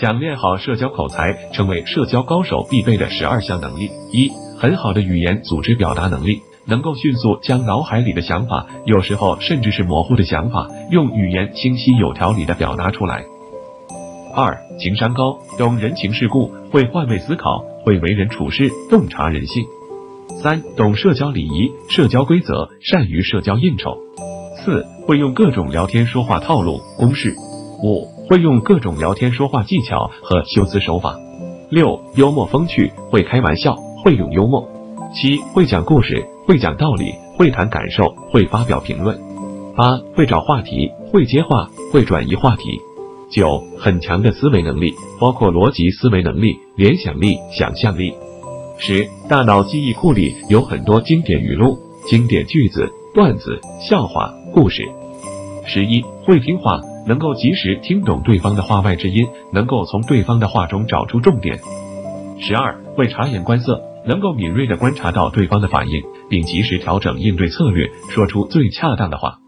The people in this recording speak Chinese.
想练好社交口才，成为社交高手必备的十二项能力：一、很好的语言组织表达能力，能够迅速将脑海里的想法，有时候甚至是模糊的想法，用语言清晰有条理的表达出来。二、情商高，懂人情世故，会换位思考，会为人处事，洞察人性。三、懂社交礼仪、社交规则，善于社交应酬。四、会用各种聊天说话套路、公式。五、会用各种聊天说话技巧和修辞手法。六、幽默风趣，会开玩笑，会用幽默。七、会讲故事，会讲道理，会谈感受，会发表评论。八、会找话题，会接话，会转移话题。九、很强的思维能力，包括逻辑思维能力、联想力、想象力。十、大脑记忆库里有很多经典语录、经典句子、段子、笑话、故事。十一、会听话。能够及时听懂对方的话外之音，能够从对方的话中找出重点。十二，会察言观色，能够敏锐的观察到对方的反应，并及时调整应对策略，说出最恰当的话。